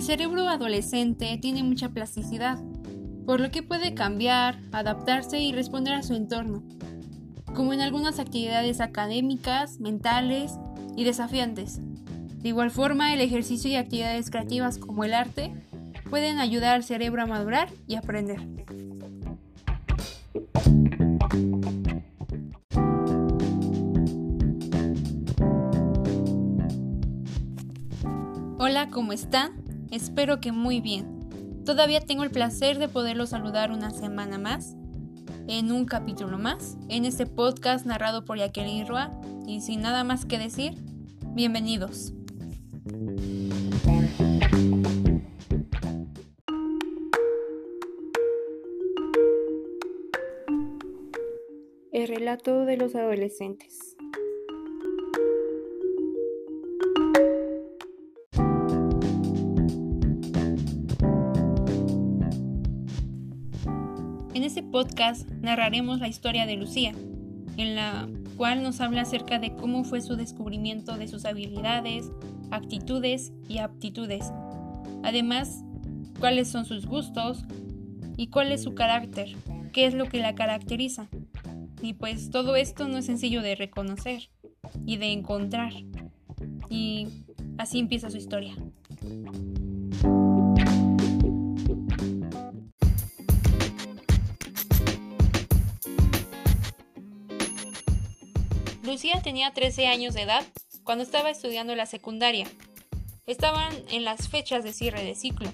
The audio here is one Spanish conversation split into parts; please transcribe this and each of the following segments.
El cerebro adolescente tiene mucha plasticidad, por lo que puede cambiar, adaptarse y responder a su entorno, como en algunas actividades académicas, mentales y desafiantes. De igual forma, el ejercicio y actividades creativas como el arte pueden ayudar al cerebro a madurar y aprender. Hola, ¿cómo están? Espero que muy bien. Todavía tengo el placer de poderlo saludar una semana más, en un capítulo más, en este podcast narrado por Jacqueline Roa. Y sin nada más que decir, bienvenidos. El relato de los adolescentes. Podcast narraremos la historia de Lucía, en la cual nos habla acerca de cómo fue su descubrimiento de sus habilidades, actitudes y aptitudes. Además, cuáles son sus gustos y cuál es su carácter, qué es lo que la caracteriza. Y pues todo esto no es sencillo de reconocer y de encontrar. Y así empieza su historia. Lucía tenía 13 años de edad cuando estaba estudiando la secundaria. Estaban en las fechas de cierre de ciclo.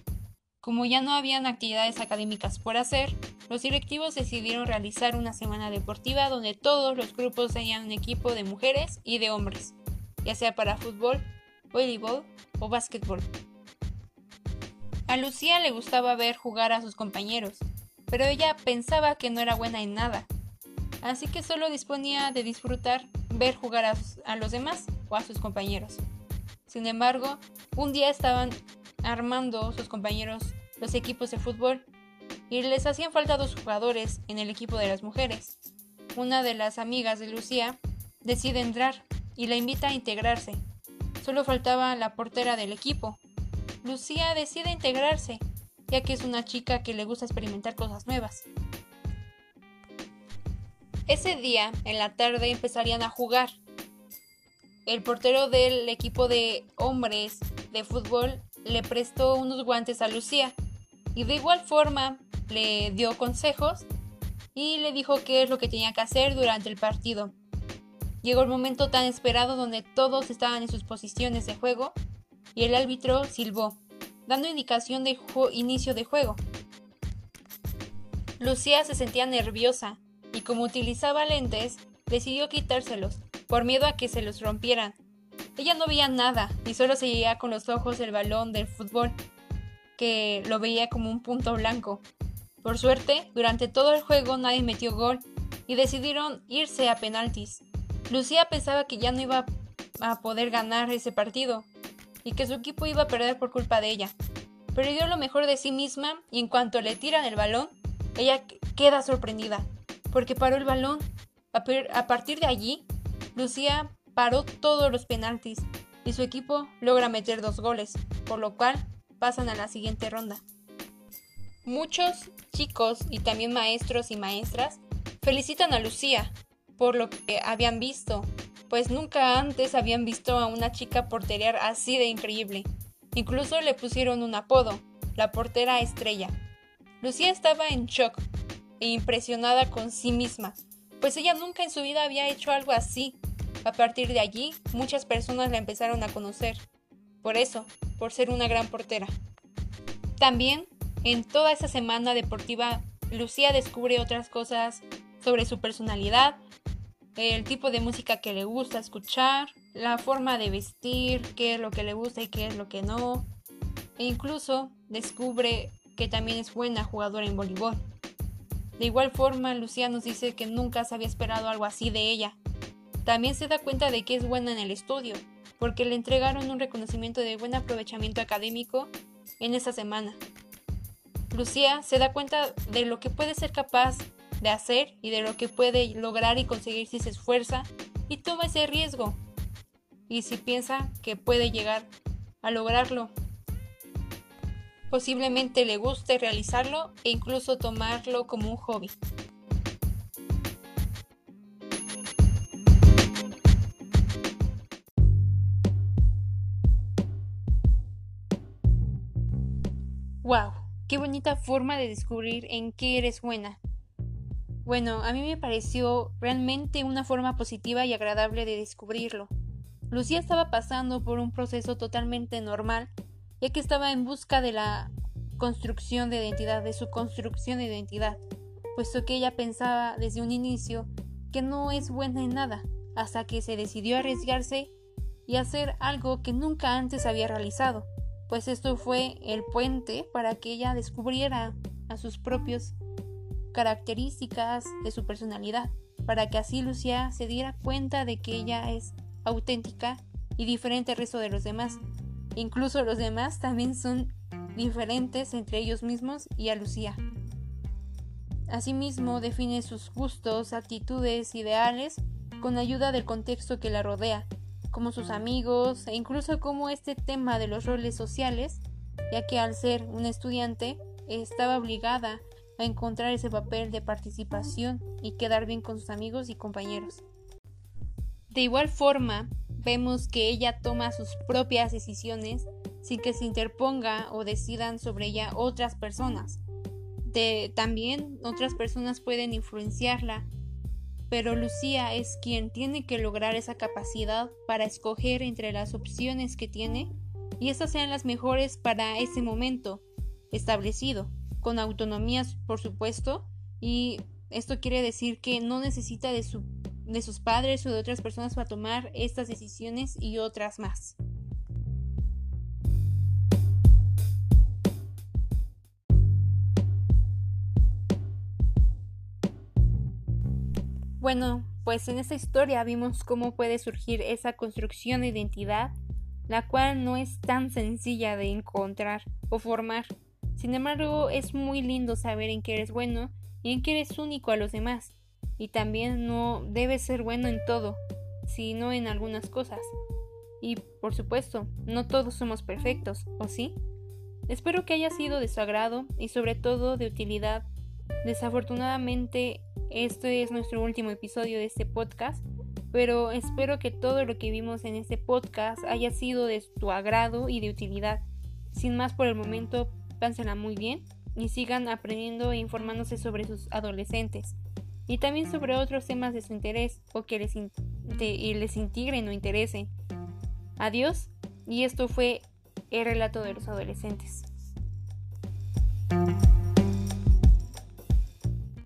Como ya no habían actividades académicas por hacer, los directivos decidieron realizar una semana deportiva donde todos los grupos tenían un equipo de mujeres y de hombres, ya sea para fútbol, voleibol o básquetbol. A Lucía le gustaba ver jugar a sus compañeros, pero ella pensaba que no era buena en nada, así que solo disponía de disfrutar ver jugar a, los demás o a sus compañeros. Sin embargo, un día estaban armando sus compañeros los equipos de fútbol y les hacían falta dos jugadores en el equipo de las mujeres. Una de las amigas de Lucía decide entrar y la invita a integrarse. Solo faltaba la portera del equipo. Lucía decide integrarse, ya que es una chica que le gusta experimentar cosas nuevas. Ese día, en la tarde, empezarían a jugar. El portero del equipo de hombres de fútbol le prestó unos guantes a Lucía y de igual forma le dio consejos y le dijo qué es lo que tenía que hacer durante el partido. Llegó el momento tan esperado donde todos estaban en sus posiciones de juego y el árbitro silbó, dando indicación de inicio de juego. Lucía se sentía nerviosa como utilizaba lentes, decidió quitárselos, por miedo a que se los rompieran. Ella no veía nada y solo seguía con los ojos el balón del fútbol, que lo veía como un punto blanco. Por suerte, durante todo el juego nadie metió gol y decidieron irse a penaltis. Lucía pensaba que ya no iba a poder ganar ese partido y que su equipo iba a perder por culpa de ella. Pero dio lo mejor de sí misma y en cuanto le tiran el balón, ella queda sorprendida porque paró el balón. A partir de allí, Lucía paró todos los penaltis y su equipo logra meter dos goles, por lo cual pasan a la siguiente ronda. Muchos chicos y también maestros y maestras felicitan a Lucía por lo que habían visto, pues nunca antes habían visto a una chica porterear así de increíble. Incluso le pusieron un apodo, la portera estrella. Lucía estaba en shock, e impresionada con sí misma, pues ella nunca en su vida había hecho algo así. A partir de allí, muchas personas la empezaron a conocer. Por eso, por ser una gran portera. También, en toda esa semana deportiva, Lucía descubre otras cosas sobre su personalidad, el tipo de música que le gusta escuchar, la forma de vestir, qué es lo que le gusta y qué es lo que no. E incluso descubre que también es buena jugadora en voleibol. De igual forma, Lucía nos dice que nunca se había esperado algo así de ella. También se da cuenta de que es buena en el estudio, porque le entregaron un reconocimiento de buen aprovechamiento académico en esa semana. Lucía se da cuenta de lo que puede ser capaz de hacer y de lo que puede lograr y conseguir si se esfuerza y toma ese riesgo. Y si piensa que puede llegar a lograrlo. Posiblemente le guste realizarlo e incluso tomarlo como un hobby. ¡Wow! ¡Qué bonita forma de descubrir en qué eres buena! Bueno, a mí me pareció realmente una forma positiva y agradable de descubrirlo. Lucía estaba pasando por un proceso totalmente normal, ya que estaba en busca de la construcción de identidad, de su construcción de identidad, puesto que ella pensaba desde un inicio que no es buena en nada, hasta que se decidió arriesgarse y hacer algo que nunca antes había realizado, pues esto fue el puente para que ella descubriera a sus propios características de su personalidad, para que así Lucía se diera cuenta de que ella es auténtica y diferente al resto de los demás. Incluso los demás también son diferentes entre ellos mismos y a Lucía. Asimismo, define sus gustos, actitudes, ideales con ayuda del contexto que la rodea, como sus amigos e incluso como este tema de los roles sociales, ya que al ser una estudiante estaba obligada a encontrar ese papel de participación y quedar bien con sus amigos y compañeros. De igual forma, vemos que ella toma sus propias decisiones sin que se interponga o decidan sobre ella otras personas. También otras personas pueden influenciarla, pero Lucía es quien tiene que lograr esa capacidad para escoger entre las opciones que tiene y estas sean las mejores para ese momento establecido con autonomías, por supuesto, y esto quiere decir que no necesita de, su, de sus padres o de otras personas para tomar estas decisiones y otras más. Bueno, pues en esta historia vimos cómo puede surgir esa construcción de identidad, la cual no es tan sencilla de encontrar o formar. Sin embargo, es muy lindo saber en qué eres bueno y en qué eres único a los demás. Y también no debes ser bueno en todo, sino en algunas cosas. Y por supuesto, no todos somos perfectos, ¿o sí? Espero que haya sido de su agrado y sobre todo de utilidad. Desafortunadamente, este es nuestro último episodio de este podcast, pero espero que todo lo que vimos en este podcast haya sido de tu agrado y de utilidad. Sin más por el momento, pásela muy bien y sigan aprendiendo e informándose sobre sus adolescentes y también sobre otros temas de su interés o que les, les integren o interesen. Adiós y esto fue el relato de los adolescentes.